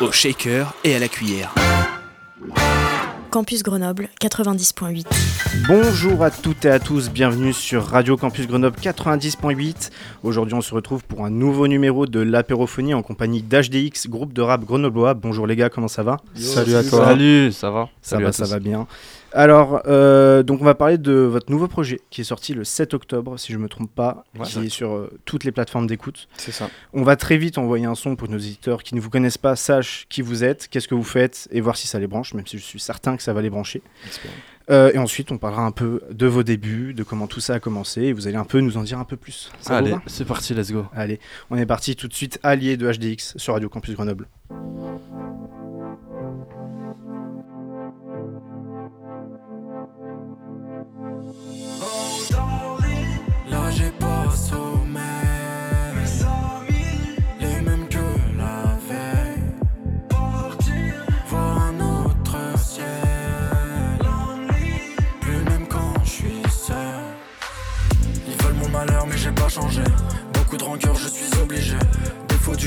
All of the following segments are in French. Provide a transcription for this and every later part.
Au shaker et à la cuillère. Campus Grenoble 90.8. Bonjour à toutes et à tous, bienvenue sur Radio Campus Grenoble 90.8. Aujourd'hui on se retrouve pour un nouveau numéro de l'apérophonie en compagnie d'HDX, groupe de rap grenoblois. Bonjour les gars, comment ça va? Salut à toi. Salut, ça va Ça Salut va, ça va bien. Alors, euh, donc on va parler de votre nouveau projet qui est sorti le 7 octobre, si je me trompe pas, Ouais. qui est sur euh, toutes les plateformes d'écoute. C'est ça. On va très vite envoyer un son pour nos éditeurs qui ne vous connaissent pas, sachent qui vous êtes, qu'est-ce que vous faites et voir si ça les branche, même si je suis certain que ça va les brancher. Euh, et ensuite, on parlera un peu de vos débuts, de comment tout ça a commencé, et vous allez un peu nous en dire un peu plus. Ça Allez, c'est parti, let's go. Allez, on est parti tout de suite, allié de HDX sur Radio Campus Grenoble.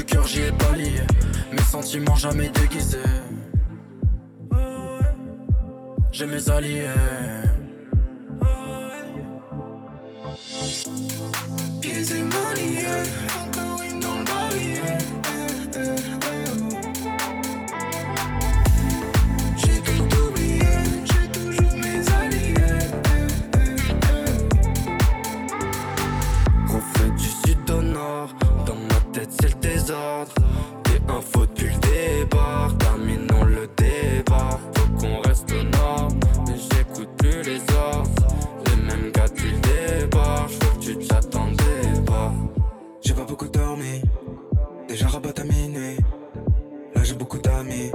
Cœur j'y ai pas lié. Mes sentiments jamais déguisés. J'ai mes alliés. Pieds et Des infos depuis le départ, terminons le débat. Faut qu'on reste au nord, mais j'écoute plus les ordres. Les mêmes gars depuis le départ, j'vois que tu t'attendais pas. J'ai pas beaucoup dormi, déjà rabat à minuit. Là j'ai beaucoup d'amis,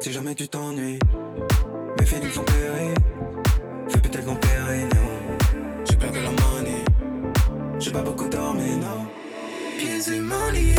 si jamais tu t'ennuies. Mes feelings sont péris, fais peut-être mon pérignon. J'ai perdu la money, j'ai pas beaucoup dormi, non. Pieds et mains liés,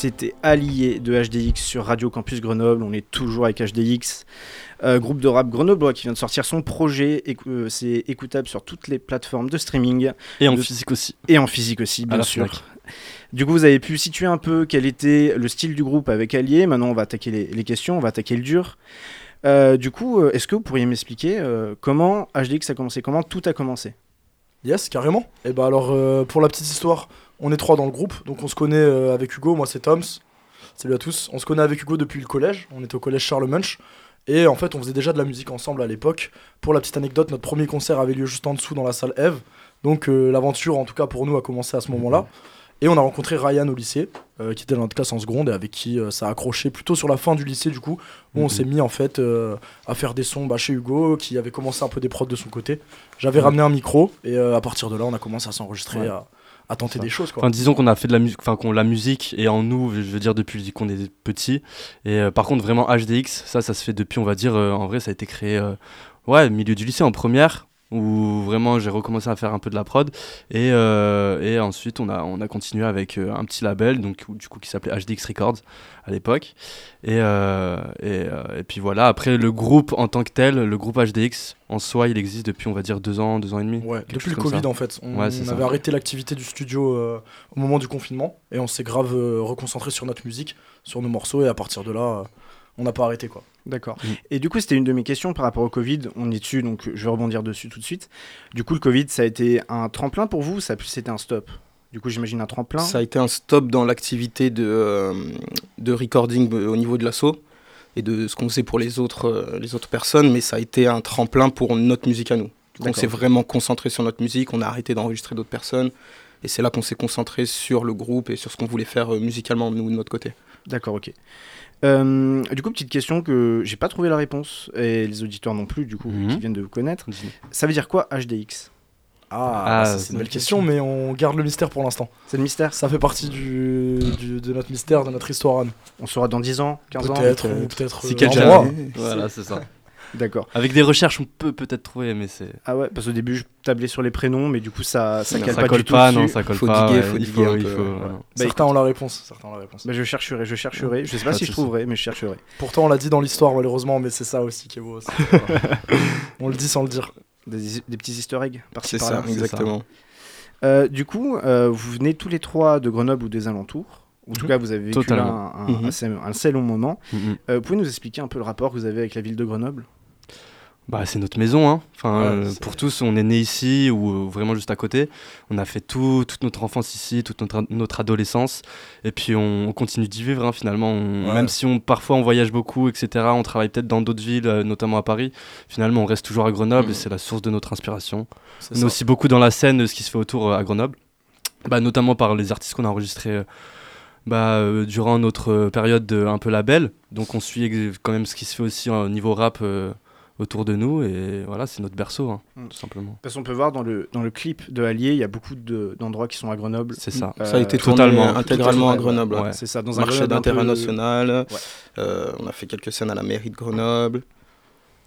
C'était Allié de HDX sur Radio Campus Grenoble. On est toujours avec HDX, groupe de rap grenoblois qui vient de sortir son projet. Euh, C'est écoutable sur toutes les plateformes de streaming Et en physique aussi. et en physique aussi, bien sûr. Fnac. Du coup, vous avez pu situer un peu quel était le style du groupe avec Allié. Maintenant, on va attaquer les, les questions, on va attaquer le dur. Euh, du coup, euh, est-ce que vous pourriez m'expliquer euh, comment HDX a commencé Comment tout a commencé? Yes, carrément. Et bah alors, euh, pour la petite histoire, on est trois dans le groupe, donc on se connaît euh, avec Hugo, moi c'est Toms. Salut à tous. On se connaît avec Hugo depuis le collège, on était au collège Charles Munch. Et en fait, on faisait déjà de la musique ensemble à l'époque. Pour la petite anecdote, notre premier concert avait lieu juste en dessous dans la salle Eve. Donc euh, l'aventure, en tout cas pour nous, a commencé à ce moment-là. Et on a rencontré Ryan au lycée, euh, qui était dans notre classe en seconde et avec qui euh, ça a accroché plutôt sur la fin du lycée du coup, où on s'est mis en fait euh, à faire des sons bah, chez Hugo, qui avait commencé un peu des prods de son côté. J'avais ramené un micro et à partir de là, on a commencé à s'enregistrer, Ouais. à, à tenter des choses quoi. Enfin, disons qu'on a fait de la musique, enfin qu'on la musique est en nous, je veux dire depuis qu'on est petit. Et euh, par contre, vraiment HDX, ça, ça se fait depuis, on va dire, euh, en vrai, ça a été créé, euh, ouais, au milieu du lycée en première, où vraiment j'ai recommencé à faire un peu de la prod. Et, euh, et ensuite, on a, on a continué avec euh, un petit label, donc du coup qui s'appelait HDX Records à l'époque. Et, euh, et, et puis voilà. Après, le groupe en tant que tel, le groupe HDX, en soi, il existe depuis, on va dire, deux ans, deux ans et demi. Ouais, depuis le Covid ça. en fait. On, Ouais, avait arrêté l'activité du studio euh, au moment du confinement et on s'est grave reconcentré sur notre musique, sur nos morceaux et à partir de là, on n'a pas arrêté quoi. D'accord. Mm. Et du coup, c'était une de mes questions par rapport au Covid. On est dessus, donc je vais rebondir dessus tout de suite. Du coup, le Covid, ça a été un tremplin pour vous ou ça a plus été un stop? Du coup, j'imagine un tremplin. Ça a été un stop dans l'activité de, euh, de recording au niveau de l'assaut et de ce qu'on faisait pour les autres, euh, les autres personnes, mais ça a été un tremplin pour notre musique à nous. On D'accord. s'est vraiment concentré sur notre musique, on a arrêté d'enregistrer d'autres personnes, et c'est là qu'on s'est concentré sur le groupe et sur ce qu'on voulait faire euh, musicalement, nous, de notre côté. D'accord, ok. Euh, du coup, petite question que j'ai pas trouvé la réponse et les auditeurs non plus, du coup, Mhm. qui viennent de vous connaître. Ça veut dire quoi HDX Ah, Ah, ça, c'est une belle question, mais on garde le mystère pour l'instant. C'est le mystère? Ça fait partie du, du- de notre mystère, de notre histoire. On saura dans 10 ans, 15 ans Peut-être, peut-être. ou peut-être. Si euh, quelqu'un-. Voilà, c'est ça. D'accord. Avec des recherches, on peut peut-être trouver, mais c'est. Ah ouais, parce qu'au début, je tablais sur les prénoms, mais du coup, ça, ça Non, cale Ça pas colle du tout pas, dessus. non, ça colle Faut pas. diguer, ouais, faut il diguer un il peu, faut, ouais. Bah, certains ont la réponse. Certains ont la réponse. Bah, je chercherai, je chercherai. Je sais pas Pas si je trouverai, mais je chercherai. Pourtant, on l'a dit dans l'histoire, malheureusement, mais c'est ça aussi qui est beau. on le dit sans le dire. Des, des petits easter eggs par-ci C'est par-là. ça, exactement. Euh, du coup, euh, vous venez tous les trois de Grenoble ou des alentours. Ou en tout Mhm. cas, vous avez vécu là Totalement. un, un- Mhm. assez, un assez long moment. Mhm. Euh, vous pouvez nous expliquer un peu le rapport que vous avez avec la ville de Grenoble? Bah, c'est notre maison, hein. Enfin, Ouais, euh, pour tous, on est né ici ou euh, vraiment juste à côté. On a fait tout, toute notre enfance ici, toute notre, notre adolescence. Et puis, on, on continue d'y vivre, hein, finalement. On- Ouais. Même si on, parfois on voyage beaucoup, etc., on travaille peut-être dans d'autres villes, euh, notamment à Paris. Finalement, on reste toujours à Grenoble et c'est la source de notre inspiration. On est aussi beaucoup dans la scène, ce qui se fait autour à Grenoble. Bah, notamment par les artistes qu'on a enregistrés bah, euh, durant notre période de, un peu label. Donc on suit quand même ce qui se fait aussi euh, au niveau rap euh, autour de nous. Et voilà, c'est notre berceau, hein, Mm. tout simplement. Parce qu'on peut voir dans le, dans le clip de Allier, il y a beaucoup de- d'endroits qui sont à Grenoble. C'est ça. Euh, Ça a été totalement. intégralement à Tout à fait, Grenoble. ouais. ouais. C'est ça, dans un Marché d'intérêt peu- national. Euh, on a fait quelques scènes à la mairie de Grenoble.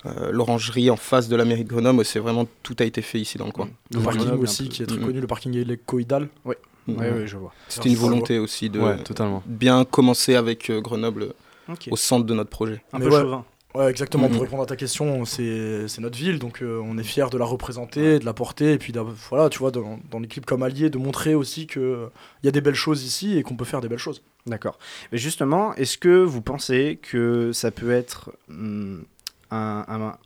Euh, L'orangerie en face de la mairie de Grenoble, c'est vraiment tout a été fait ici dans le coin. Le Dans parking aussi, qui est très Mhm. connu, le parking hélicoïdal. Ouais, ouais, je vois. C'était une volonté aussi de Ouais, totalement. bien commencer avec euh, Grenoble au centre de notre projet. Un Mais peu ouais. chauvin. Ouais, exactement. Mhm. Pour répondre à ta question, c'est notre ville, donc euh, on est fiers de la représenter, de la porter, et puis voilà, tu vois, dans, clips comme Allier, de montrer aussi que il y a des belles choses ici et qu'on peut faire des belles choses. D'accord. Mais justement, est-ce que vous pensez que ça peut être hum, un, un,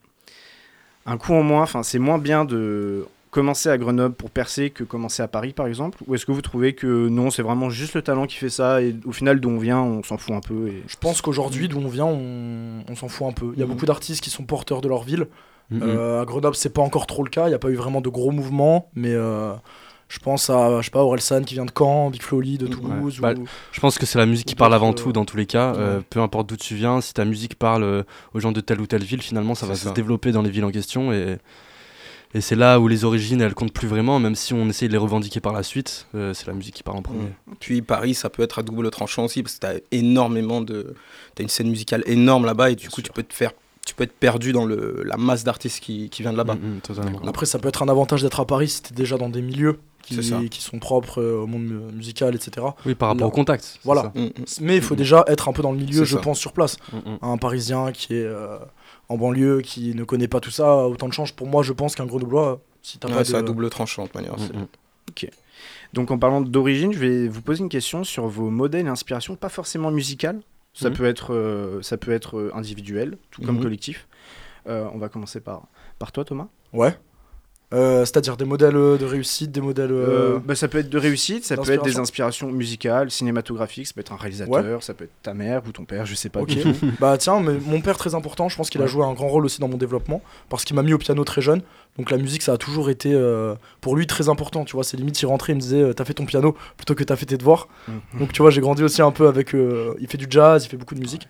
un coup en moins Enfin, c'est moins bien de commencer à Grenoble pour percer que commencer à Paris, par exemple? Ou est-ce que vous trouvez que non, c'est vraiment juste le talent qui fait ça et au final, d'où on vient, on s'en fout un peu et... Je pense qu'aujourd'hui, d'où on vient, on, on s'en fout un peu. Il y a Mhm. beaucoup d'artistes qui sont porteurs de leur ville. Mhm. Euh, à Grenoble, c'est pas encore trop le cas. Il n'y a pas eu vraiment de gros mouvements, mais euh, je pense à, je sais pas, Orelsan qui vient de Caen, Big Flowly de Ouais. Toulouse. Bah, Je pense que c'est la musique qui parle avant euh, tout, dans tous les cas. Euh, ouais. peu importe d'où tu viens, si ta musique parle euh, aux gens de telle ou telle ville, finalement, ça va ça. se développer dans les villes en question. Et, et c'est là où les origines, elles comptent plus vraiment, même si on essaye de les revendiquer par la suite. euh, c'est la musique qui parle en premier. Mm. Puis Paris, ça peut être à double tranchant aussi, parce que t'as énormément de. T'as une scène musicale énorme là-bas, et du Bien coup, sûr. tu peux te faire. Tu peux être perdu dans le, la masse d'artistes qui, qui vient de là-bas. Mhm, totalement. Après, ça peut être un avantage d'être à Paris si t'es déjà dans des milieux qui, qui sont propres euh, au monde mu- musical, etc. Oui, par rapport Là- au contact. Voilà. ça. Mm, mm. Mais il faut déjà être un peu dans le milieu, je ça. pense, sur place. Un Parisien qui est euh, en banlieue, qui ne connaît pas tout ça, a autant de change. Pour moi, je pense qu'un Grenoblois, si t'as Ouais, pas c'est de... à double tranchant, de toute manière. c'est- Mhm. Donc en parlant d'origine, je vais vous poser une question sur vos modèles et inspirations, pas forcément musicales. Ça Mhm. peut être, euh, ça peut être euh, individuel, tout comme collectif. Euh, on va commencer par, par toi, Thomas. Ouais. Euh, C'est-à-dire des modèles euh, de réussite, des modèles... euh, Euh, bah, ça peut être de réussite, ça peut être des inspirations musicales, cinématographiques, ça peut être un réalisateur, ça peut être ta mère ou ton père, je sais pas. Ok. bah tiens, mais mon père très important, je pense qu'il a joué un grand rôle aussi dans mon développement, parce qu'il m'a mis au piano très jeune. Donc la musique, ça a toujours été pour lui très important. Tu vois, c'est limite il rentrait, il me disait, t'as fait ton piano plutôt que t'as fait tes devoirs. Mhm. Donc tu vois, j'ai grandi aussi un peu avec. il fait du jazz, il fait beaucoup de musique.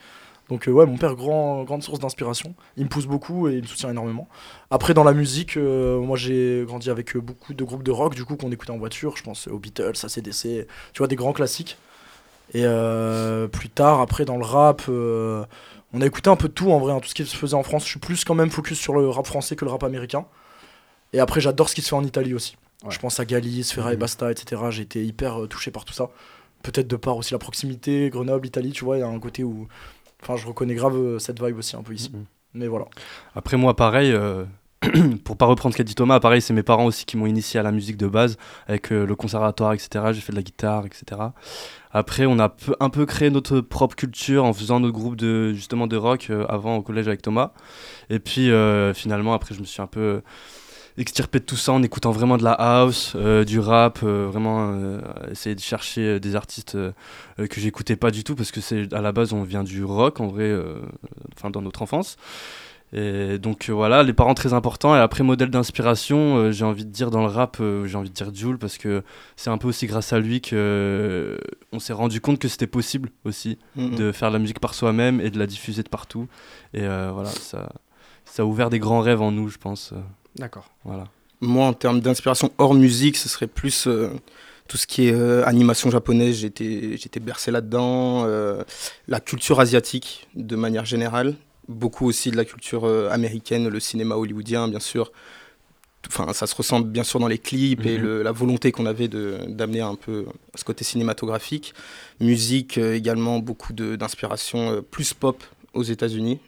Donc, euh, ouais, mon père, grand, grande source d'inspiration. Il me pousse beaucoup et il me soutient énormément. Après, dans la musique, euh, moi, j'ai grandi avec euh, beaucoup de groupes de rock, du coup, qu'on écoutait en voiture. Je pense aux Beatles, à CDC, tu vois, des grands classiques. Et euh, plus tard, après, dans le rap, on a écouté un peu de tout en vrai, hein, tout ce qui se faisait en France. Je suis plus quand même focus sur le rap français que le rap américain. Et après, j'adore ce qui se fait en Italie aussi. Ouais. Je pense à Galis, Ferra et Mhm. Basta, etc. J'ai été hyper touché par tout ça. Peut-être de par aussi la proximité, Grenoble, Italie, tu vois, il y a un côté où. Enfin, je reconnais grave euh, cette vibe aussi un peu ici. Mhm. Mais voilà. Après moi pareil, euh, pour pas reprendre ce qu'a dit Thomas, pareil c'est mes parents aussi qui m'ont initié à la musique de base avec euh, le conservatoire, etc. J'ai fait de la guitare, etc. Après on a peu- un peu créé notre propre culture en faisant notre groupe de justement de rock euh, avant au collège avec Thomas. Et puis euh, finalement après je me suis un peu extirpé de tout ça en écoutant vraiment de la house, euh, du rap, euh, vraiment euh, essayer de chercher des artistes que j'écoutais pas du tout parce que c'est à la base on vient du rock en vrai, enfin dans notre enfance. Et donc voilà, les parents très importants. Et après, modèle d'inspiration, j'ai envie de dire dans le rap, j'ai envie de dire Jules, parce que c'est un peu aussi grâce à lui que on s'est rendu compte que c'était possible aussi Mhm. de faire de la musique par soi-même et de la diffuser de partout. Et voilà, ça, ça a ouvert des grands rêves en nous, je pense. D'accord. voilà. Moi, en termes d'inspiration hors musique, ce serait plus euh, tout ce qui est euh, animation japonaise. J'étais, j'étais bercé là-dedans. euh, la culture asiatique, de manière générale. Beaucoup aussi de la culture euh, américaine, le cinéma hollywoodien, bien sûr. Enfin, ça se ressent bien sûr dans les clips et Mhm. le- la volonté qu'on avait de, d'amener un peu ce côté cinématographique. Musique euh, également, beaucoup de, d'inspiration euh, plus pop aux États-Unis.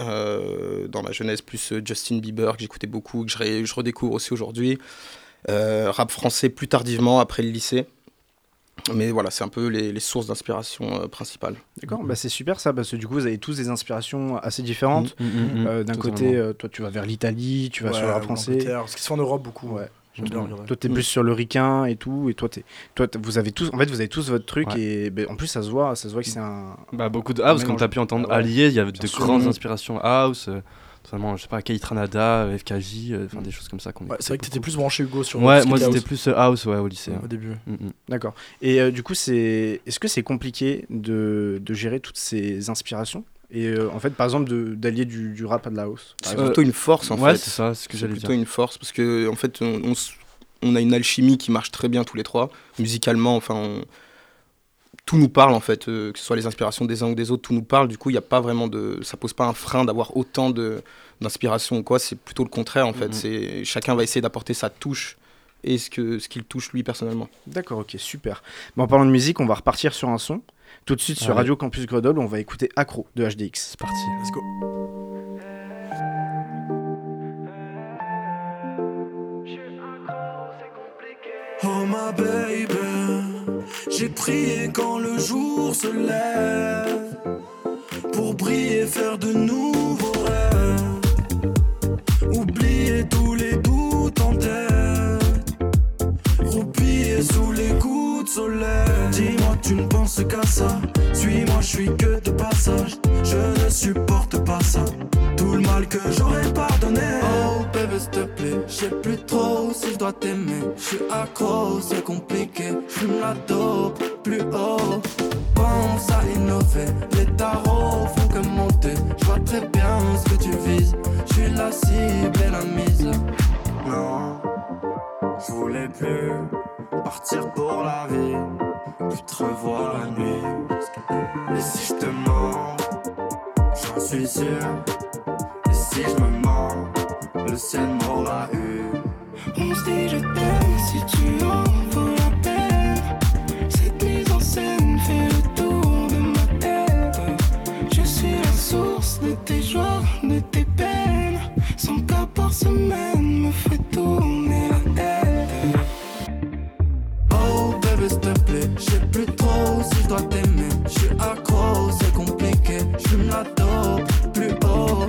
Euh, dans ma jeunesse, plus euh, Justin Bieber, que j'écoutais beaucoup, que je, redécouvre aussi aujourd'hui. Euh, rap français plus tardivement, après le lycée. Mais voilà, c'est un peu les, les sources d'inspiration euh, principales. D'accord, bah c'est super ça, parce que du coup, vous avez tous des inspirations assez différentes. Mm, mm, mm, Euh, D'un côté, euh, toi, tu vas vers l'Italie, tu vas sur le rap français. Ce qui se fait en Europe beaucoup. Ouais. Toi, t'es plus sur le ricain et tout, et toi, t'es, toi, t'es- vous avez tous, en fait, vous avez tous votre truc, Ouais. et ben, en plus, ça se voit, ça se voit que c'est un. Bah, beaucoup de house, comme mélange. tu as pu entendre Ah ouais. allier, il y avait de sûr. grandes Mhm. inspirations house, euh, notamment, je sais pas, Kate Ranada, FKJ, euh, enfin des choses comme ça qu'on Ouais, c'est vrai que t'étais plus branché Hugo sur Ouais, moi était c'était house. plus euh, house ouais, au lycée. Au début. Mm, mm. D'accord. Et euh, du coup, c'est, est-ce que c'est compliqué de, de gérer toutes ces inspirations? Et euh, en fait, par exemple, d'allier du, du rap à de la house. par C'est plutôt une force en ouais, fait. c'est ça, c'est ce que C'est j'allais plutôt dire. une force parce que en fait, on, on s- on a une alchimie qui marche très bien tous les trois. Musicalement, enfin, on- tout nous parle en fait, euh, que ce soit les inspirations des uns ou des autres, tout nous parle. Du coup, il n'y a pas vraiment de, ça pose pas un frein d'avoir autant de d'inspiration ou quoi. C'est plutôt le contraire en fait. Mhm. C'est chacun va essayer d'apporter sa touche et ce que ce qu'il touche lui personnellement. D'accord, ok, super. Bon, en parlant de musique, on va repartir sur un son. Tout de suite sur Allez. Radio Campus Grenoble, on va écouter Accro de HDX. C'est parti. Let's go. Oh ma baby, j'ai prié quand le jour se lève pour briller, faire de nouveaux rêves, oublier tous les doutes en tête, roupiller sous les coups de soleil. Dis-moi, tu ne penses qu'à ça, suis-moi, je suis que de passage, je ne supporte pas ça. Tout le mal que j'aurais pardonné. Oh bébé, s'il te plaît, je sais plus trop si je dois t'aimer. Je suis accro, c'est compliqué. J'fume la dope plus haut. Pense à innover, les tarots font que monter. Je vois très bien ce que tu vises. Je suis la cible et la mise. Non, je voulais plus partir pour la vie. Plus te revoir la nuit. Et si je te mens, j'en suis sûr. Et si je me mens, le ciel m'aura eu. On se dit je t'aime si tu en vaux la peine. Cette mise en scène fait le tour de ma tête. Je suis la source de tes joies, de tes peines. Son cas par semaine me fait tourner je sais plus trop si je dois t'aimer. Je suis accro, c'est compliqué. J'fume la dope plus haut.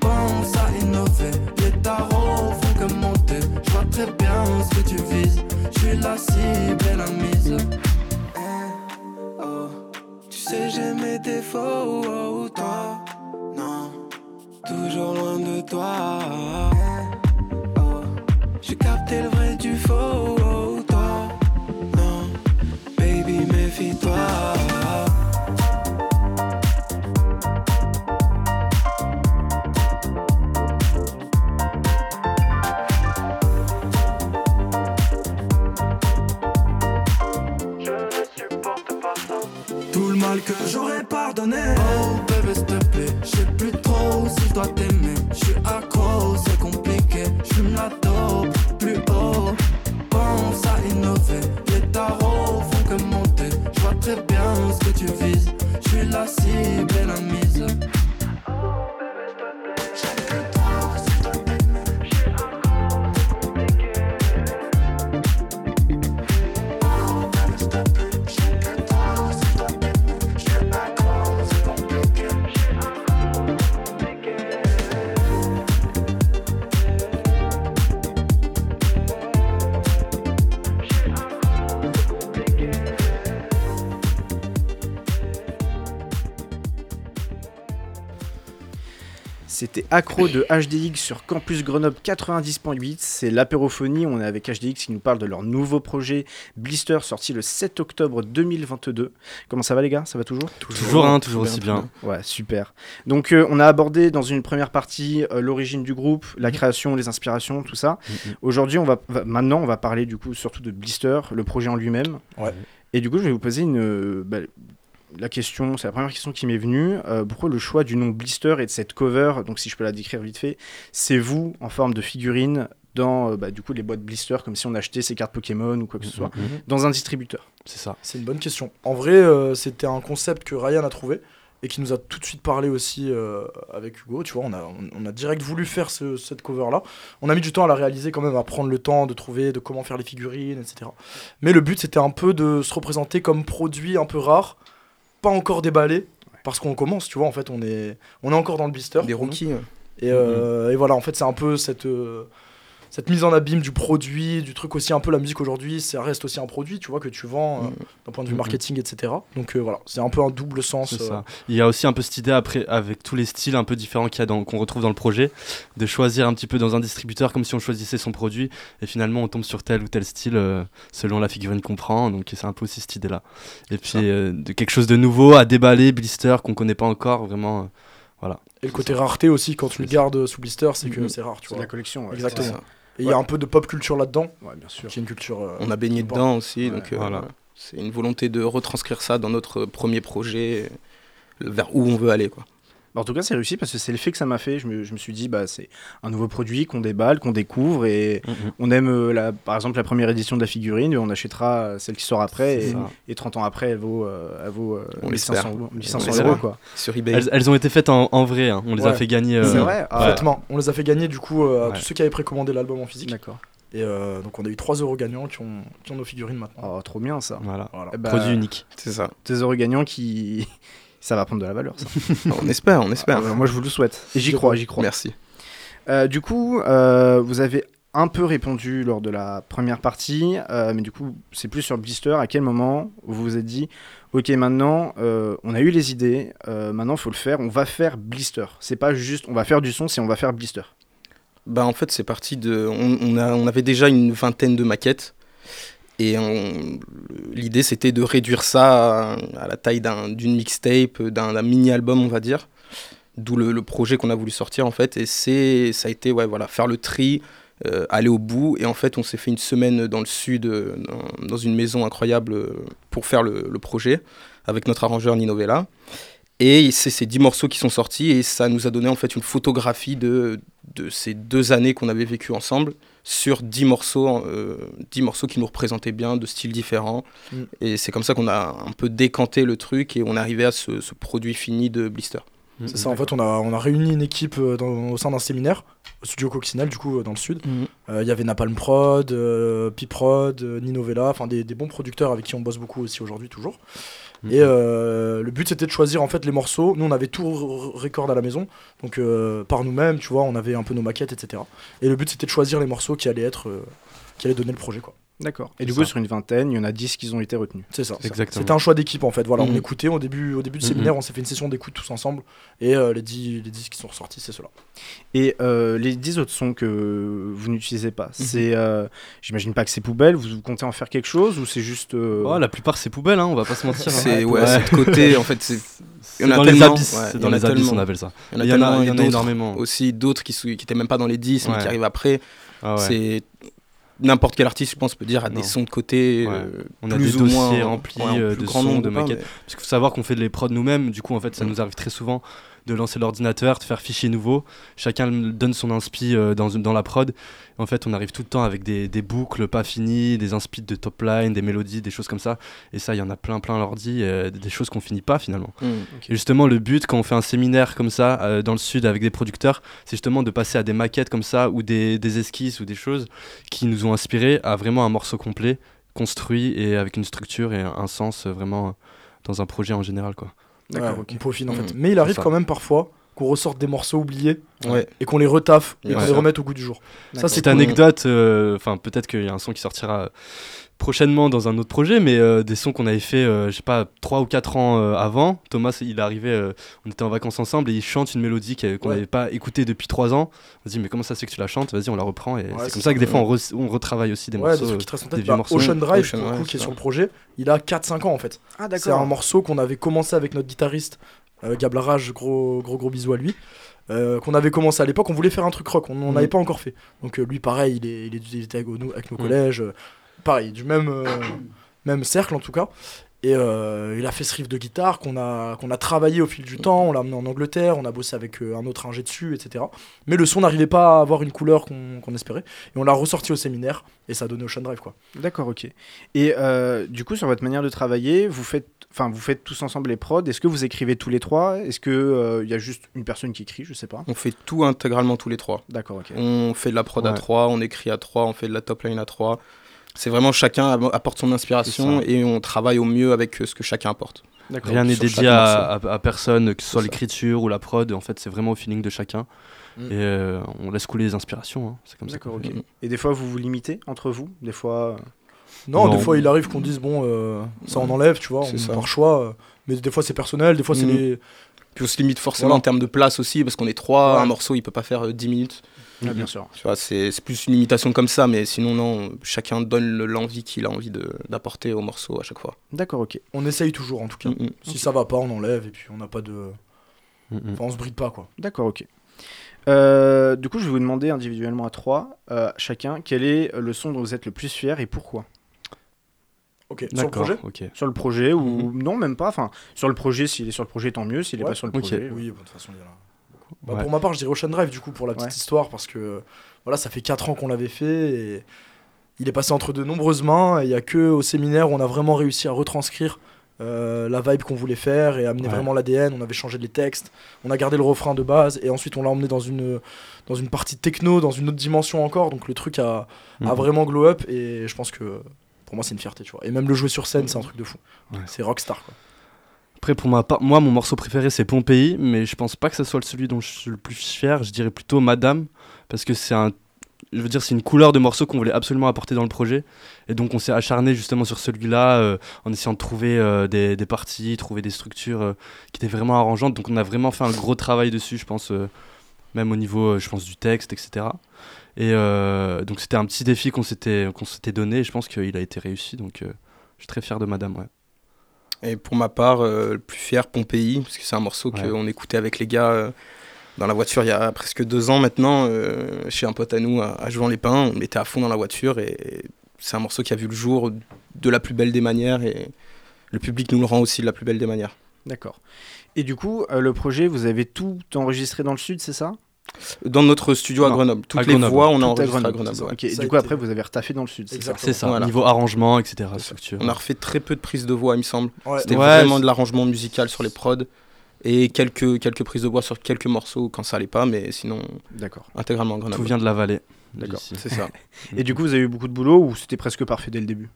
Pense à innover, les tarots font que monter. Je vois très bien ce que tu vises. Je suis la cible et la mise. Eh, oh. Tu sais j'ai mes défauts, oh, toi. Non, toujours loin de toi. C'était Accro de HDX sur Campus Grenoble 90.8. C'est l'apérophonie. On est avec HDX qui nous parle de leur nouveau projet Blister sorti le 7 octobre 2022. Comment ça va les gars? Ça va toujours? Toujours, hein, toujours aussi bien. Ouais, super. Donc euh, on a abordé dans une première partie euh, l'origine du groupe, la Mhm. création, les inspirations, tout ça. Aujourd'hui, on va, va- maintenant on va parler du coup surtout de Blister, le projet en lui-même. Ouais. Et du coup, je vais vous poser une euh, bah, la question, c'est la première question qui m'est venue. euh, pourquoi le choix du nom Blister et de cette cover Donc, si je peux la décrire vite fait, c'est vous en forme de figurine dans euh, bah, du coup les boîtes Blister, comme si on achetait ses cartes Pokémon ou quoi que ce soit, Mhm. dans un distributeur? C'est ça. C'est une bonne question. En vrai, euh, c'était un concept que Ryan a trouvé et qui nous a tout de suite parlé aussi euh, avec Hugo. Tu vois, on a, on, on a direct voulu faire ce- cette cover-là. On a mis du temps à la réaliser quand même, à prendre le temps de trouver de comment faire les figurines, etc. Mais le but, c'était un peu de se représenter comme produit un peu rare, pas encore déballé, parce qu'on commence, tu vois, en fait, on est, on est encore dans le blister. Des rookies. Et, euh, et voilà, en fait, c'est un peu cette, euh, cette mise en abîme du produit, du truc aussi un peu la musique aujourd'hui, ça reste aussi un produit, tu vois, que tu vends euh, Mm. d'un point de vue Mhm. marketing, etc. Donc euh, voilà, c'est un peu un double sens. C'est euh, ça. Il y a aussi un peu cette idée après avec tous les styles un peu différents qu'il qu'on retrouve dans le projet, de choisir un petit peu dans un distributeur comme si on choisissait son produit et finalement on tombe sur tel ou tel style euh, selon la figurine qu'on prend. Donc c'est un peu aussi cette idée là. Et puis euh, de quelque chose de nouveau à déballer, blister qu'on connaît pas encore vraiment. euh, voilà. Et le côté rareté aussi, quand tu le gardes sous blister, c'est que c'est rare, tu C'est vois. la collection. ouais, Exactement. Il y a un peu de pop culture là-dedans, Ouais, bien sûr. qui est une culture. euh, On a baigné bon. dedans aussi, Ouais, donc euh, voilà. c'est une volonté de retranscrire ça dans notre premier projet, vers où on veut aller. Quoi. Bah, en tout cas, c'est réussi parce que c'est l'effet que ça m'a fait. Je me, je me suis dit, bah, c'est un nouveau produit qu'on déballe, qu'on découvre et Mhm. on aime, euh, la, par exemple, la première édition de la figurine, on achètera celle qui sort après et, et 30 ans après, elle vaut, euh, elle vaut euh, On 1500, l'espère. euros- On 1500 l'espère. euros. Quoi. Sur eBay. Elles, elles ont été faites en, en vrai, hein. on les a Ouais. fait gagner. euh, C'est vrai Ah, Complètement. On les a fait gagner du coup euh, à Ouais. tous ceux qui avaient précommandé l'album en physique. D'accord. Et euh, donc on a eu 3 euros gagnants qui ont, qui ont nos figurines maintenant. Oh, trop bien ça. Voilà. Voilà. Eh bah, Produit unique. C'est ça. Des euros gagnants qui. Ça va prendre de la valeur, ça. on espère, on espère. Ah, moi, je vous le souhaite. Et j'y crois, j'y crois. Merci. Euh, du coup, euh, vous avez un peu répondu lors de la première partie, euh, mais du coup, c'est plus sur Blister. À quel moment vous vous êtes dit, ok, maintenant, on a eu les idées, maintenant, il faut le faire, on va faire Blister. C'est pas juste, on va faire du son, c'est on va faire Blister. Bah, en fait, c'est parti de. On, on a, on avait déjà une vingtaine de maquettes. Et l'idée, c'était de réduire ça à, la taille d'un- d'une mixtape, d'un mini-album, on va dire. D'où le, projet qu'on a voulu sortir, en fait. Et ça a été, ouais, voilà, faire le tri, euh, aller au bout. Et en fait, on s'est fait une semaine dans le sud, dans, une maison incroyable, pour faire le, projet, avec notre arrangeur Nino Vella. Et c'est ces 10 morceaux qui sont sortis et ça nous a donné en fait une photographie de ces deux années qu'on avait vécues ensemble sur 10 morceaux, euh, 10 morceaux qui nous représentaient bien, de styles différents. Mm. Et c'est comme ça qu'on a un peu décanté le truc et on est arrivé à ce, ce produit fini de Blister. C'est ça, en fait, on a, on a réuni une équipe euh, dans- au sein d'un séminaire, au studio Coccinelle, du coup, euh, dans le sud. Euh, Il y avait Napalm Prod, euh, Piprod, euh, Nino Vella, enfin des, des bons producteurs avec qui on bosse beaucoup aussi aujourd'hui, toujours. Et euh, le but c'était de choisir en fait les morceaux. Nous on avait tout record à la maison, donc euh, par nous-mêmes, tu vois, on avait un peu nos maquettes, etc. Et le but c'était de choisir les morceaux qui allaient être, euh, qui allaient donner le projet, quoi. D'accord. Et du coup, sur une vingtaine, il y en a 10 qui ont été retenus. C'est ça. Exactement. C'était un choix d'équipe en fait. Voilà, on Mhm. écoutait au début, au début du Mhm. séminaire, on s'est fait une session d'écoute tous ensemble, et euh, les 10 les 10 qui sont ressortis, c'est ceux-là. Et euh, les 10 autres sons que vous n'utilisez pas, c'est. euh, J'imagine pas que c'est poubelle, vous comptez en faire quelque chose ou c'est juste. euh, Oh, la plupart c'est poubelle, hein, on va pas se mentir. hein. C'est ouais, c'est de côté, en fait, c'est C'est il y en a dans les abysses, ouais, dans les abysses on appelle ça. il y en a, Il y en a, tellement, il y en a d'autres énormément. Aussi d'autres qui, qui étaient même pas dans les 10 mais Ouais. qui arrivent après. Ah ouais. C'est n'importe quel artiste, je pense, peut dire, a des sons de côté. Ouais. euh, on a plus des ou dossiers moins, remplis ouais, euh, de grand sons, nombre de maquettes. mais- Parce qu'il faut savoir qu'on fait les prods nous-mêmes. Du coup, en fait, ça nous arrive très souvent de lancer l'ordinateur, de faire fichier nouveau. Chacun donne son inspi euh, dans, la prod. En fait, on arrive tout le temps avec des, des boucles pas finies, des inspi de top line, des mélodies, des choses comme ça. Et ça, il y en a plein, plein à l'ordi, euh, des choses qu'on finit pas finalement. Mm. Et justement, le but, quand on fait un séminaire comme ça, euh, dans le sud, avec des producteurs, c'est justement de passer à des maquettes comme ça, ou des, des esquisses, ou des choses qui nous ont inspiré à vraiment un morceau complet, construit et avec une structure et un, sens vraiment dans un projet en général. Quoi. Ouais, on peaufine en Mm. fait. Mais il arrive quand même parfois qu'on ressorte des morceaux oubliés Ouais. et qu'on les retaffe et Ouais. qu'on les remette au goût du jour. Ça, c'est Petite cool. anecdote, euh, enfin peut-être qu'il y a un son qui sortira euh, prochainement dans un autre projet, mais euh, des sons qu'on avait fait, euh, je sais pas, 3 ou 4 ans euh, avant. Thomas, il est arrivé, euh, on était en vacances ensemble et il chante une mélodie que- qu'on Ouais. n'avait pas écoutée depuis 3 ans. On se dit, mais comment ça c'est que tu la chantes? Vas-y, on la reprend. Et Ouais, c'est comme ça que des fois on, re- on retravaille aussi des Ouais, des morceaux, trucs qui te des vieux Bah, morceaux. Ocean Drive, Ocean, pour le ouais, coup, qui est sur le projet, il a 4-5 ans en fait. Ah C'est un morceau qu'on avait commencé avec notre guitariste, euh, Gab Larage, gros, gros gros bisous à lui. euh, qu'on avait commencé à l'époque, on voulait faire un truc rock, on n'en Mhm. avait pas encore fait. Donc euh, lui, pareil, il, est, il, est- il était avec nos, avec nos Mhm. collèges, euh, pareil, du même, euh, même cercle en tout cas. Et euh, il a fait ce riff de guitare qu'on a, qu'on a travaillé au fil du temps, on l'a amené en Angleterre, on a bossé avec euh, un autre ingé dessus, etc. Mais le son n'arrivait pas à avoir une couleur qu'on qu'on espérait. Et on l'a ressorti au séminaire, et ça a donné Ocean Drive quoi. D'accord, ok. Et euh, du coup, sur votre manière de travailler, vous faites, enfin, vous faites tous ensemble les prods. Est-ce que vous écrivez tous les trois? Est-ce que il y a juste une personne qui écrit? Je sais pas. On fait tout intégralement tous les trois. D'accord, ok. On fait de la prod à. 3, on écrit à 3, on fait de la top line à 3. C'est vraiment chacun apporte son inspiration et on travaille au mieux avec euh, ce que chacun apporte. D'accord. Rien n'est dédié à, à- à personne, que ce soit l'écriture ou la prod. En fait, c'est vraiment au feeling de chacun. Mm. Et euh, on laisse couler les inspirations. hein. C'est comme ça. D'accord, ok. Mhm. Et des fois, vous vous limitez entre vous Des fois. euh, Non, Non. des fois il arrive qu'on dise bon, euh, ça on enlève, tu vois, C'est on, ça. par choix. mais des fois c'est personnel, des fois c'est les. Puis on se limite forcément Voilà. en termes de place aussi, parce qu'on est trois, Ouais. un morceau il peut pas faire euh, 10 minutes. Ah, bien sûr. Tu vois, c'est c'est plus une limitation comme ça, mais sinon, non, chacun donne le- l'envie qu'il a envie de- d'apporter au morceau à chaque fois. D'accord, ok. On essaye toujours en tout cas. Mm, mm. Si ça va pas, on enlève et puis on n'a pas de. Mm, mm. Enfin, on se bride pas quoi. D'accord, ok. Euh, du coup, je vais vous demander individuellement à trois, euh, chacun, quel est le son dont vous êtes le plus fier et pourquoi? Ok, sur le projet? ok. Sur le projet ou non, même pas. Enfin, sur le projet, s'il est sur le projet, tant mieux. S'il est Ouais. pas sur le projet, Oui, bon, de toute façon, il y en a beaucoup. Bah, Ouais. Pour ma part, je dirais Ocean Drive du coup pour la petite Ouais. histoire parce que voilà, ça fait 4 ans qu'on l'avait fait et il est passé entre de nombreuses mains et il y a que au séminaire où on a vraiment réussi à retranscrire euh, la vibe qu'on voulait faire et amener Ouais. vraiment l'ADN. On avait changé les textes, on a gardé le refrain de base et ensuite on l'a emmené dans une, dans une partie techno, dans une autre dimension encore. Donc le truc a, a Mhm. vraiment glow up et je pense que pour moi c'est une fierté, tu vois. Et même le jouer sur scène, c'est un truc de fou. Ouais. C'est rockstar quoi. Après, pour moi, mon morceau préféré, c'est Pompéi, mais je pense pas que ce soit celui dont je suis le plus fier. Je dirais plutôt Madame, parce que c'est un. Je veux dire, c'est une couleur de morceau qu'on voulait absolument apporter dans le projet. Et donc, on s'est acharné justement sur celui-là, euh, en essayant de trouver euh, des, parties, trouver des structures euh, qui étaient vraiment arrangeantes. Donc, on a vraiment fait un gros travail dessus, je pense, même au niveau, je pense, du texte, etc. Et donc, c'était un petit défi qu'on s'était donné, je pense qu'il a été réussi. Donc, je suis très fier de Madame, ouais. Et pour ma part, euh, le plus fier, Pompéi, parce que c'est un morceau Ouais. qu'on écoutait avec les gars euh, dans la voiture il y a presque deux ans maintenant, euh, chez un pote à nous à, à Jouan-les-Pins. On était à fond dans la voiture et c'est un morceau qui a vu le jour de la plus belle des manières et le public nous le rend aussi de la plus belle des manières. D'accord. Et du coup, euh, le projet, vous avez tout enregistré dans le sud, c'est ça? Dans notre studio à Grenoble, toutes à les Grenoble. voix, on Tout a à enregistré à Grenoble, ouais. Et du coup, été- après, vous avez retaffé dans le sud, c'est ça ça, Voilà. niveau arrangement, etc. structure. On a refait très peu de prises de voix, il me semble. Ouais. C'était Ouais, vraiment de l'arrangement musical sur les prods et quelques, quelques prises de voix sur quelques morceaux quand ça allait pas, mais sinon D'accord. intégralement à Grenoble. Tout vient de la vallée. D'accord. C'est ça. Et du coup, vous avez eu beaucoup de boulot ou c'était presque parfait dès le début?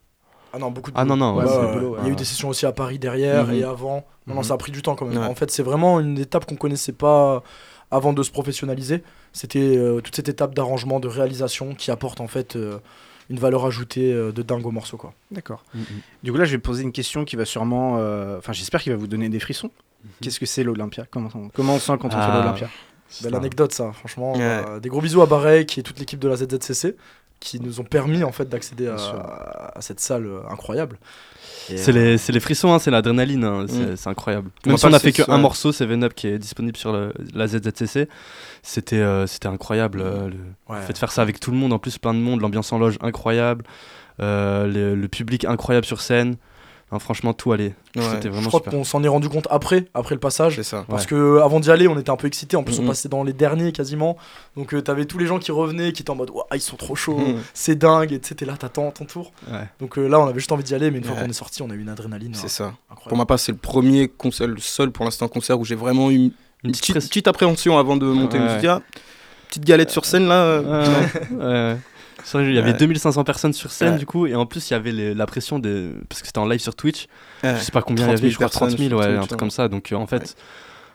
Ah non, beaucoup de Ah boulot. non, non, Ouais, ouais. Il y a eu des sessions aussi à Paris derrière Mhm. et avant. Non, non, Mhm. ça a pris du temps quand même. Ouais. En fait, c'est vraiment une étape qu'on connaissait pas avant de se professionnaliser. C'était euh, toute cette étape d'arrangement, de réalisation qui apporte en fait euh, une valeur ajoutée euh, de dingue au morceau. Quoi. D'accord. Mhm. Du coup, là, je vais poser une question qui va sûrement. euh, Enfin, j'espère qu'il va vous donner des frissons. Qu'est-ce que c'est l'Olympia? Comment, on- comment on sent quand on fait Ah. l'Olympia? Belle anecdote, ça, franchement. Ouais. Euh, des gros bisous à Barek et toute l'équipe de la ZZCC. Qui nous ont permis en fait d'accéder à, à cette salle euh, incroyable. C'est euh, les, c'est les frissons, hein, c'est l'adrénaline, hein, c'est Mm. c'est incroyable. Moi, Même si on a c'est fait qu'un morceau, Seven Up, qui est disponible sur le- la ZZCC, c'était euh, c'était incroyable. euh, le ouais. fait de faire ça avec tout le monde, en plus plein de monde, l'ambiance en loge incroyable, euh, le, le public incroyable sur scène. Non, franchement, tout allait. Ouais. C'était Je crois super. qu'on s'en est rendu compte après, après le passage. C'est ça. Parce Ouais. que euh, avant d'y aller, on était un peu excités. En plus, on Mhm. passait dans les derniers quasiment. Donc, euh, t'avais tous les gens qui revenaient, qui étaient en mode Ouah, ils sont trop chauds, Mhm. c'est dingue. Et tu sais, t'es là, t'attends ton tour. Ouais. Donc euh, là, on avait juste envie d'y aller. Mais une fois Ouais. qu'on est sorti, on a eu une adrénaline. C'est euh, ça. incroyable. Pour ma part, c'est le premier concert, le seul pour l'instant concert où j'ai vraiment eu une Une petite, appréhension avant de monter. Ouais. petite galette sur scène là. vrai, Il y avait Ouais. 2500 personnes sur scène Ouais. du coup, et en plus il y avait les- la pression de. Parce que c'était en live sur Twitch. ouais. Je sais pas combien il y 30 000 avait, je crois 30 000, personnes ouais, un truc ouais. comme ça. Donc euh, en fait,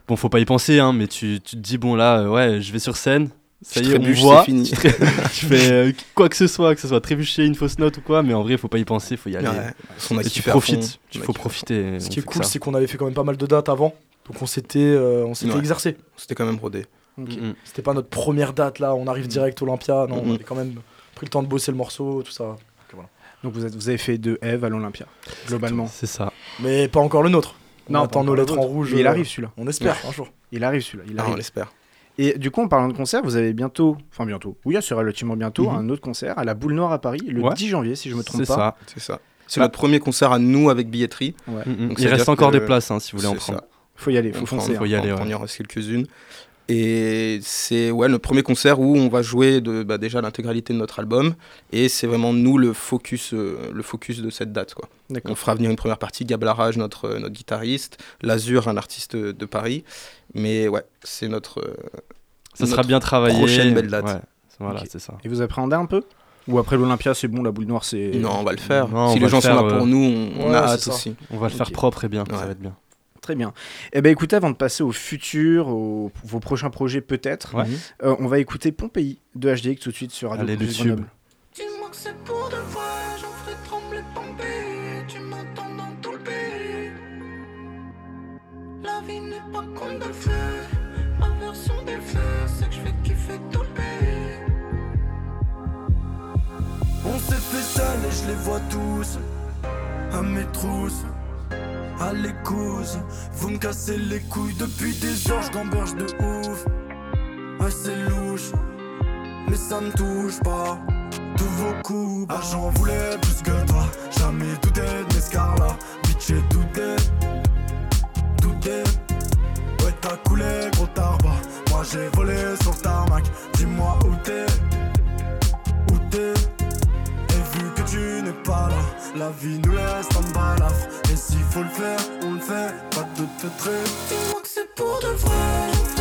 bon, faut pas y penser, hein, mais tu, tu te dis, bon là, euh, ouais, je vais sur scène. Ça Je y est, on voit. fini. je fais euh, quoi que ce soit, que ce soit trébucher, une fausse note ou quoi, mais en vrai, faut pas y penser, faut y aller. Ouais. Et tu profites, il a faut profiter. Ce qui est cool, c'est qu'on avait fait quand même pas mal de dates avant. Donc on s'était euh, on s'était Ouais. exercé. C'était quand même rodé. Mm. C'était pas notre première date là. On arrive direct Olympia. Non, on avait quand même pris le temps de bosser le morceau, tout ça. Donc vous, êtes- vous avez fait de Eve à l'Olympia, globalement. C'est ça. Mais pas encore le nôtre. On Non, attend nos lettres le en rouge. Mais il euh, arrive celui-là. On espère un jour. Il arrive celui-là. Il Ah, on l'espère. Et du coup, en parlant de concert, vous avez bientôt, enfin bientôt, oui, c'est relativement bientôt, Mhm. un autre concert à la Boule Noire à Paris, le Ouais. 10 janvier, si je me trompe C'est pas. ça. C'est ça. C'est notre premier concert à nous avec billetterie. Mm, mm. Donc, Il reste encore que- des places hein, si vous voulez en C'est prendre. ça. Faut y aller, faut On prend- foncer. faut hein. y aller. On y en reste quelques-unes. Et c'est ouais, le premier concert où on va jouer de, bah, déjà l'intégralité de notre album. Et c'est vraiment nous le focus, euh, le focus de cette date. Quoi. On fera venir une première partie, Gab Larage, notre, euh, notre guitariste, Lazur, un artiste de Paris. Mais ouais, c'est notre. euh, Ça sera bien travaillé. prochaine belle date. Ouais, voilà, c'est ça. Et vous appréhendez un peu? Ou après l'Olympia, c'est bon, la Boule Noire, c'est. Non, on va le faire. Non, si les gens sont là pour euh, nous, on, on ouais, a hâte aussi. On va le faire propre et bien, ça va être bien. Très bien. Eh ben écoutez, avant de passer au futur, aux vos prochains projets peut-être, Ouais. euh, on va écouter Pompéi de HDX tout de suite sur Radio Allez, Campus. Grenoble. Dis-moi que c'est pour de vrai, j'en ferai trembler Pompéi. Tu m'entends dans tout le pays. La vie n'est pas comme de le fait. Ma version des faits, c'est que je fais kiffer tout le pays. On s'est fait seul et je les vois tous. À mes trousses, à l'écouse. Vous me cassez les couilles depuis des heures, je gamberge de ouf. Ouais, c'est louche mais ça me touche pas. Tous vos coups, bah j'en voulais plus que toi. Jamais douté de mes scars-là. Bitch, j'ai douté, douté. Ouais, t'as coulé, gros tarba. Moi j'ai volé sur le tarmac. Dis-moi où t'es, où t'es. Tu n'es pas là, la vie nous laisse en balafre. Et s'il faut le faire, on le fait, pas de te trait. Dis-moi que c'est pour de vrai,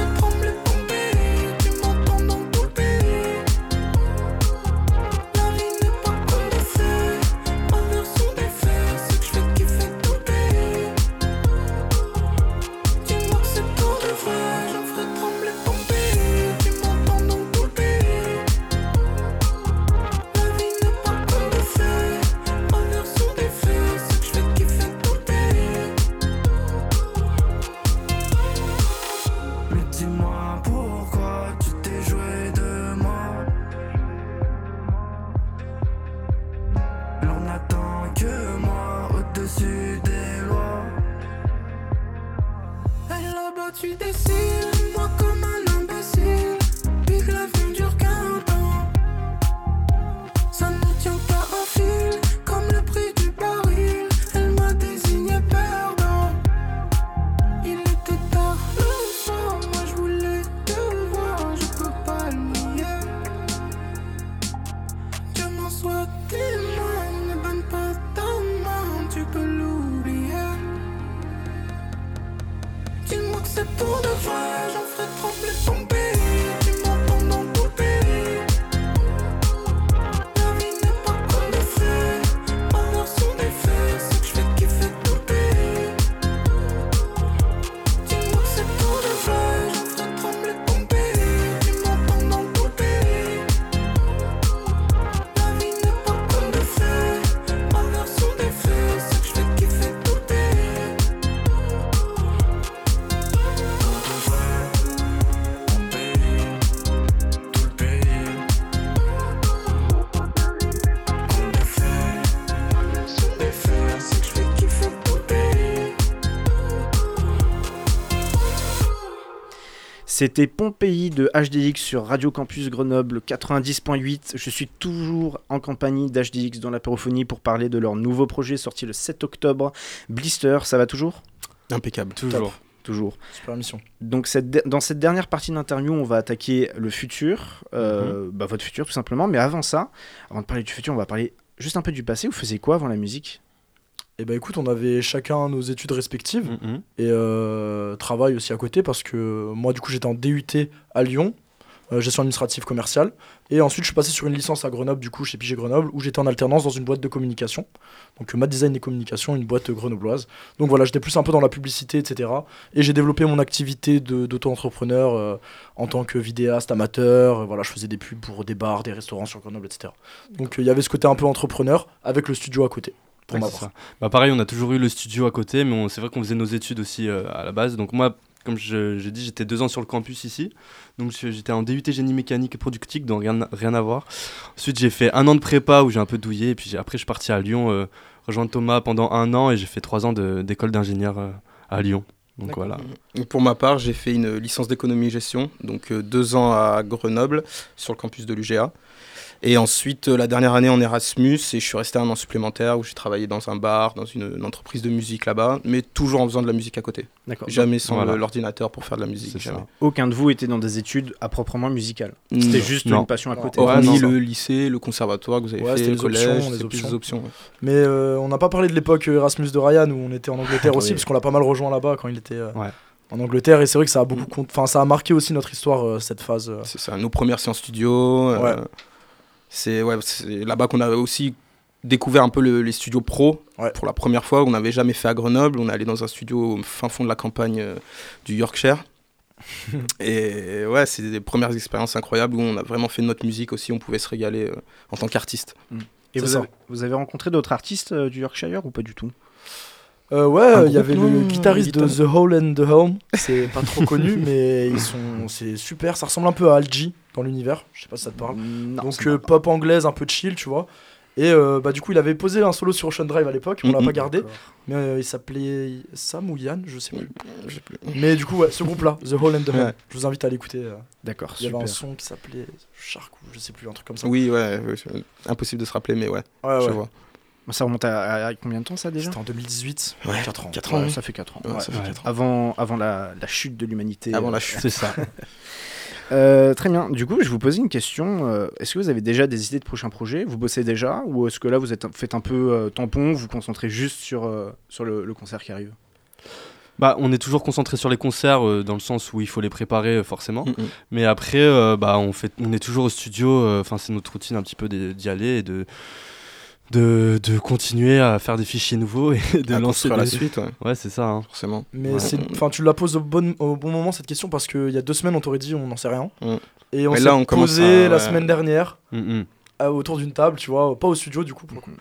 C'était Pompéi de HDX sur Radio Campus Grenoble 90.8. Je suis toujours en compagnie d'HDX dans l'apérophonie pour parler de leur nouveau projet sorti le 7 octobre. Blister, ça va toujours? Impeccable. Toujours. Toujours. Super mission. Donc cette dans cette dernière partie d'interview, on va attaquer le futur, euh, bah, votre futur tout simplement. Mais avant ça, avant de parler du futur, on va parler juste un peu du passé. Vous faisiez quoi avant la musique? Et bah écoute, on avait chacun nos études respectives Mhm. et euh, travail aussi à côté parce que moi du coup j'étais en DUT à Lyon, euh, gestion administrative commerciale, et ensuite je suis passé sur une licence à Grenoble du coup chez Pigé Grenoble où j'étais en alternance dans une boîte de communication, donc euh, Mat Design et Communication, une boîte grenobloise. Donc voilà, j'étais plus un peu dans la publicité, etc. Et j'ai développé mon activité d'auto-entrepreneur euh, en tant que vidéaste amateur. Euh, Voilà, je faisais des pubs pour des bars, des restaurants sur Grenoble, etc. Donc euh, il y avait ce côté un peu entrepreneur avec le studio à côté. Pour Ouais, ma c'est part. ça. Bah, pareil, on a toujours eu le studio à côté, mais c'est vrai qu'on faisait nos études aussi euh, à la base. Donc moi, comme je- j'ai dit, j'étais deux ans sur le campus ici. Donc j'étais en DUT génie mécanique et productique, donc rien, rien à voir. Ensuite, j'ai fait un an de prépa où j'ai un peu douillé. Et puis après, je suis parti à Lyon euh, rejoindre Thomas pendant un an et j'ai fait trois ans d'école d'ingénieur euh, à Lyon. Donc voilà. Pour ma part, j'ai fait une licence d'économie et gestion, donc euh, deux ans à Grenoble, sur le campus de l'UGA. Et ensuite, euh, la dernière année en Erasmus, et je suis resté un an supplémentaire où j'ai travaillé dans un bar, dans une, une entreprise de musique là-bas, mais toujours en faisant de la musique à côté. D'accord. Jamais sans Voilà. l'ordinateur pour faire de la musique. C'est jamais. ça. Aucun de vous était dans des études à proprement musicales. C'était juste Non. une passion à côté. Ouais, non. le lycée, le conservatoire que vous avez Ouais, fait, c'était le les collège, options, les plus options. des options. ouais. Mais euh, on n'a pas parlé de l'époque Erasmus de Ryan où on était en Angleterre aussi, Oui. parce qu'on l'a pas mal rejoint là-bas quand il était euh, Ouais. en Angleterre. Et c'est vrai que ça a beaucoup, compte- enfin ça a marqué aussi notre histoire euh, cette phase. euh. C'est ça, nos premières séances studio. euh, Ouais. C'est ouais, là-bas qu'on a aussi découvert un peu le- les studios pro Ouais. pour la première fois. On n'avait jamais fait à Grenoble. On est allé dans un studio au fin fond de la campagne euh, du Yorkshire. Et ouais, c'est des premières expériences incroyables où on a vraiment fait notre musique aussi. On pouvait se régaler euh, en tant qu'artiste. Et vous ça. avez, vous avez rencontré d'autres artistes euh, du Yorkshire ou pas du tout? Euh, ouais, il y groupe, avait le guitariste de The Hole and the Home. C'est pas trop connu, mais ils sont, c'est super. Ça ressemble un peu à Algie dans l'univers. Je sais pas si ça te parle. Non, Donc euh, pop anglaise, un peu chill, tu vois. Et euh, bah, du coup, il avait posé un solo sur Ocean Drive à l'époque, on l'a Mhm. pas gardé. Mais euh, il s'appelait Sam ou Yann, je sais plus. Je sais plus. Mais du coup, ouais, ce groupe-là, The Hole and the Home, Ouais. je vous invite à l'écouter. euh. D'accord, Il y avait un son qui s'appelait Shark ou je sais plus, un truc comme ça. Oui, ouais, impossible de se rappeler, mais ouais, Ouais, je ouais. vois. Ça remonte à, à combien de temps ça déjà C'était en 2018, Ouais, 4 ans. quatre Ouais, ans. Ça fait 4 ans. Ouais, Ouais. ça fait Ouais. quatre ans. Avant, avant la, la chute de l'humanité. Avant euh, la chute. C'est ça. Euh, très bien. Du coup, je vous posais une question. euh, est-ce que vous avez déjà des idées de prochains projets? Vous bossez déjà? Ou est-ce que là, vous êtes, faites un peu euh, tampon, vous vous concentrez juste sur, euh, sur le, le concert qui arrive? Bah, on est toujours concentré sur les concerts euh, dans le sens où il faut les préparer euh, forcément. Mais après, euh, bah, on, fait, on est toujours au studio. euh, Enfin, c'est notre routine un petit peu d'y d'y aller et de, de, de continuer à faire des fichiers nouveaux et de À lancer construire la des- suite, ouais, Ouais, c'est ça. hein. forcément. Mais Ouais. enfin, tu la poses au bon, au bon moment cette question parce qu'il y a deux semaines, on t'aurait dit on n'en sait rien. Mm. Et on s'est là, on commence posé à- la ouais. semaine dernière Mhm. euh, autour d'une table, tu vois, pas au studio du coup, pour le coup.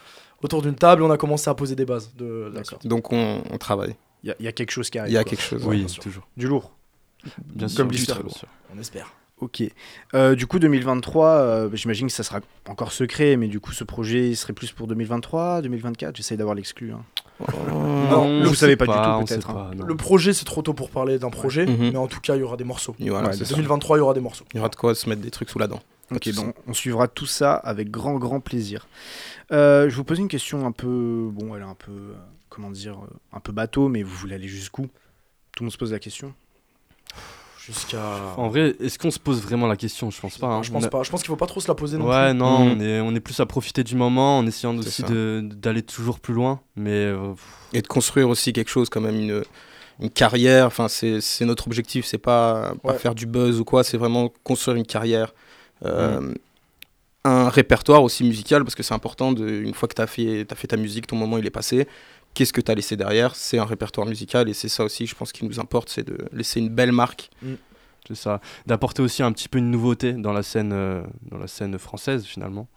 Autour d'une table, on a commencé à poser des bases de suite. Donc on, on travaille. Il y, a- il y a quelque chose qui arrive. Il y a quoi. quelque chose. Oui, sûr. toujours. Du lourd. Bien sûr. Comme du Blister. très lourd. On espère. Ok. Euh, du coup, 2023, euh, j'imagine que ça sera encore secret, mais du coup, ce projet il serait plus pour 2023, 2024. J'essaye d'avoir l'exclu. hein. Non, vous savez pas du tout, peut-être, hein. Le projet, c'est trop tôt pour parler d'un projet, Mhm. mais en tout cas, il y aura des morceaux. Voilà, Ouais, c'est ça. 2023, il y aura des morceaux. Il y aura de quoi se mettre des trucs sous la dent. Ok, donc on suivra tout ça avec grand, grand plaisir. Euh, je vous pose une question un peu. Bon, elle est un peu. euh, comment dire euh, Un peu bateau, mais vous voulez aller jusqu'où? Tout le monde se pose la question. Jusqu'à. En vrai, est-ce qu'on se pose vraiment la question? Je pense pas. hein. je pense a- pas. Je pense qu'il faut pas trop se la poser non Ouais, plus. non, Mhm. on, est, on est plus à profiter du moment en essayant aussi d'aller toujours plus loin. Mais euh, Et de construire aussi quelque chose, quand même, une, une carrière. Enfin, c'est notre objectif. C'est pas, pas Ouais. faire du buzz ou quoi. C'est vraiment construire une carrière. Euh, Un répertoire aussi musical, parce que c'est important. De, une fois que tu as, fait as fait ta musique, ton moment il est passé. Qu'est-ce que tu as laissé derrière? C'est un répertoire musical. Et c'est ça aussi, je pense, qui nous importe. C'est de laisser une belle marque. C'est ça. D'apporter aussi un petit peu une nouveauté dans la scène, euh, dans la scène française finalement.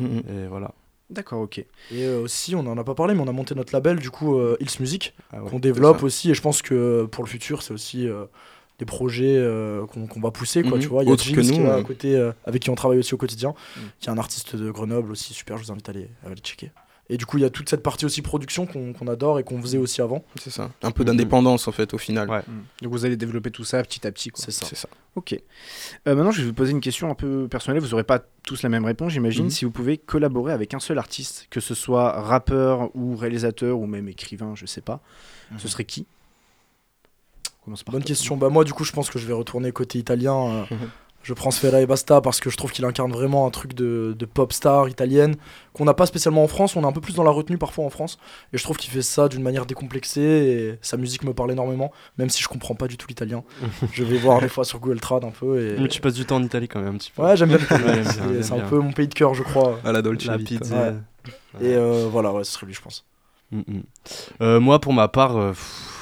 Mhm. Et voilà. D'accord, ok. Et euh, aussi, on en a pas parlé, mais on a monté notre label, du coup, euh, Hills Music, Ah ouais. qu'on développe aussi. Et je pense que pour le futur, c'est aussi euh, des projets euh, qu'on va pousser, quoi. Mhm. Tu vois, il y a Autre James que qui est à côté, euh, avec qui on travaille aussi au quotidien, qui est un artiste de Grenoble aussi, super. Je vous invite à aller, à aller checker. Et du coup, il y a toute cette partie aussi production qu'on adore et qu'on faisait aussi avant. C'est ça. Un peu d'indépendance en fait au final. Ouais. Donc vous allez développer tout ça petit à petit. C'est ça. C'est ça. Ok. Euh, maintenant, je vais vous poser une question un peu personnelle. Vous n'aurez pas tous la même réponse, j'imagine. Mhm. Si vous pouvez collaborer avec un seul artiste, que ce soit rappeur ou réalisateur ou même écrivain, je sais pas, ce serait qui? On commence par Bonne toi. question. Bah moi, du coup, je pense que je vais retourner côté italien. euh, je prends Sfera et Basta parce que je trouve qu'il incarne vraiment un truc de, de pop star italienne qu'on n'a pas spécialement en France. On est un peu plus dans la retenue parfois en France. Et je trouve qu'il fait ça d'une manière décomplexée. Et sa musique me parle énormément, même si je comprends pas du tout l'italien. je vais voir des fois sur Google Trad un peu. Et... Mais tu passes du temps en Italie quand même un petit peu. Ouais, j'aime bien l'Italie. C'est- un peu mon pays de cœur, je crois. À la Dolce La Vita. pizza. Ouais. Et euh, voilà, ouais, ce serait lui, je pense. Mm, mm. Euh, moi, pour ma part, euh, pff,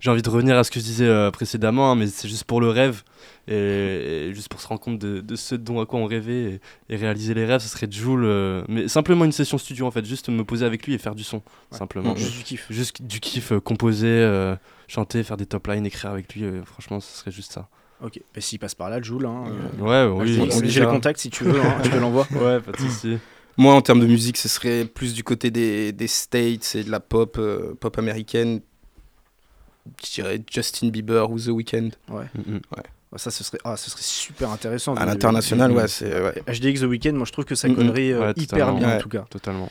j'ai envie de revenir à ce que je disais euh, précédemment, hein, mais c'est juste pour le rêve et, et juste pour se rendre compte de, de ce dont à quoi on rêvait et, et réaliser les rêves, ce serait Joule. euh, mais simplement une session studio en fait, juste me poser avec lui et faire du son, simplement. Mm, Juste du kiff. Juste du kiff, euh, composer, euh, chanter, faire des top lines, écrire avec lui, euh, franchement, ce serait juste ça. Ok. Bah, S'il passe par là, Joule. Hein, euh, Ouais, oui. on J'ai le contact si tu veux, hein, je te l'envoie. Ouais, pas de soucis. Moi, en termes de musique, ce serait plus du côté des, des States et de la pop, euh, pop américaine. Je dirais Justin Bieber ou The Weeknd. Ouais. Mm, mm. Bah, Ça, ce serait, ah, ce serait super intéressant. À l'international, ouais, c'est. Ouais. HDX The Weeknd, moi je trouve que ça Mm, mm. collerait euh, Ouais, hyper bien en Ouais. tout cas. Totalement.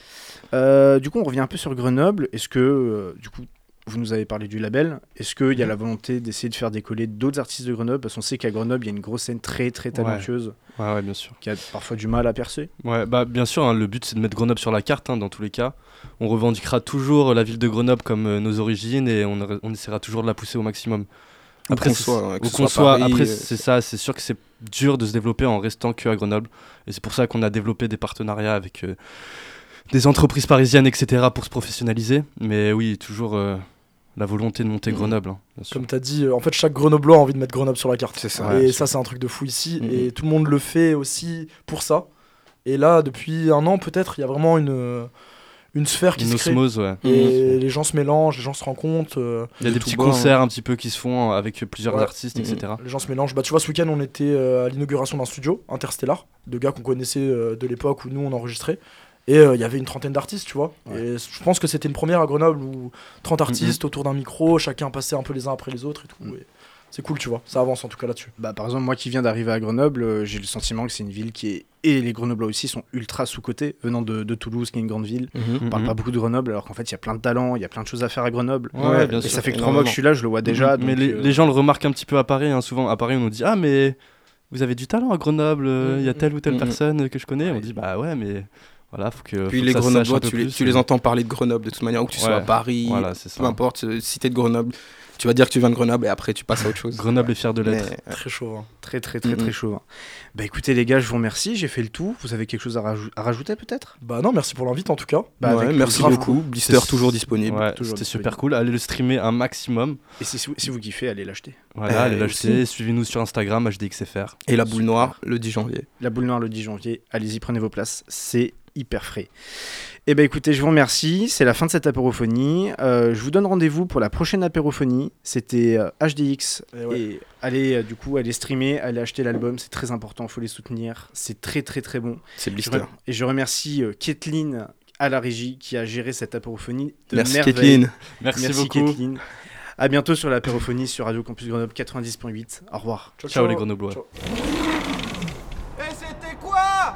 Euh, du coup, on revient un peu sur Grenoble. Est-ce que, euh, du coup, vous nous avez parlé du label. Est-ce qu'il y a la volonté d'essayer de faire décoller d'autres artistes de Grenoble? Parce qu'on sait qu'à Grenoble, il y a une grosse scène très très talentueuse Ouais, ouais, bien sûr. qui a parfois du mal à percer. Ouais, bah bien sûr, hein, le but c'est de mettre Grenoble sur la carte hein, dans tous les cas. On revendiquera toujours la ville de Grenoble comme euh, nos origines et on, on essaiera toujours de la pousser au maximum. Qu'on soit, où ce qu'on soit à soit, Paris, après euh, c'est ça, c'est sûr que c'est dur de se développer en restant que à Grenoble. Et c'est pour ça qu'on a développé des partenariats avec euh, des entreprises parisiennes, etc. pour se professionnaliser. Mais oui, toujours euh, la volonté de monter Mhm. Grenoble, hein, bien sûr. Comme tu as dit, euh, en fait, chaque Grenoblois a envie de mettre Grenoble sur la carte. C'est ça. et Ouais, ça, c'est un truc de fou ici. Mhm. Et tout le monde le fait aussi pour ça. Et là, depuis un an, peut-être, il y a vraiment une, euh, une sphère qui Une se crée. osmose, ouais. Et les gens se mélangent, les gens se rencontrent. euh, Il y a de des petits concerts un petit peu qui se font avec plusieurs Ouais. artistes, Mhm. etc. Les gens se mélangent. Bah, tu vois, ce week-end, on était euh, à l'inauguration d'un studio, Interstellar, de gars qu'on connaissait euh, de l'époque où nous, on enregistrait. Et euh, il y avait une trentaine d'artistes, tu vois. Et je pense que c'était une première à Grenoble où 30 artistes autour d'un micro, chacun passait un peu les uns après les autres et tout. Et c'est cool, tu vois. Ça avance en tout cas là-dessus. Bah, par exemple, moi qui viens d'arriver à Grenoble, euh, j'ai le sentiment que c'est une ville qui est. Et les Grenoblois aussi sont ultra sous-cotés, venant de, de Toulouse, qui est une grande ville. Mhm. On parle Mhm. pas beaucoup de Grenoble, alors qu'en fait, il y a plein de talents, il y a plein de choses à faire à Grenoble. Ouais, bien et sûr, ça fait que trois mois que je suis là, je le vois déjà. mais donc, les, euh, les gens le remarquent un petit peu à Paris. hein, souvent, à Paris, on nous dit Ah, mais vous avez du talent à Grenoble, euh, il y a telle ou telle personne que je connais. On dit Bah ouais, mais voilà, faut que. Puis faut les Grenoblois, tu, les, plus, tu les entends parler de Grenoble de toute manière, où que tu sois à Paris, Voilà, c'est ça. peu importe, euh, cité de Grenoble, tu vas dire que tu viens de Grenoble et après tu passes à autre chose. Grenoble est fier de l'être. Mais, Très chaud. hein. Très, très, très, Mhm. très chaud. hein. Bah écoutez, les gars, je vous remercie, j'ai fait le tout. Vous avez quelque chose à, rajou- à rajouter peut-être? Bah non, merci pour l'invite en tout cas. Bah, ouais, merci beaucoup. Blister toujours disponible. Ouais, c'était super cool. Allez le streamer un maximum. Et si, si vous kiffez, allez l'acheter. Voilà, Euh, allez l'acheter. Suivez-nous sur Instagram, HDXFR. Et la boule noire le 10 janvier. La boule noire le 10 janvier, allez-y, prenez vos places, c'est hyper frais. Eh ben écoutez, je vous remercie, c'est la fin de cette apérophonie. Euh, je vous donne rendez-vous pour la prochaine apérophonie. C'était euh, HDX. Et ouais. Et allez, euh, du coup, allez streamer, allez acheter l'album, c'est très important, faut les soutenir. C'est très très très bon. C'est Je Blister. re- Et je remercie euh, Kathleen à la régie qui a géré cette apérophonie de Merci merveille. Kathleen. Merci, Merci beaucoup. Kathleen. À bientôt sur l'apérophonie sur Radio Campus Grenoble 90.8. Au revoir. Ciao les Grenoblois. Ciao. Et c'était quoi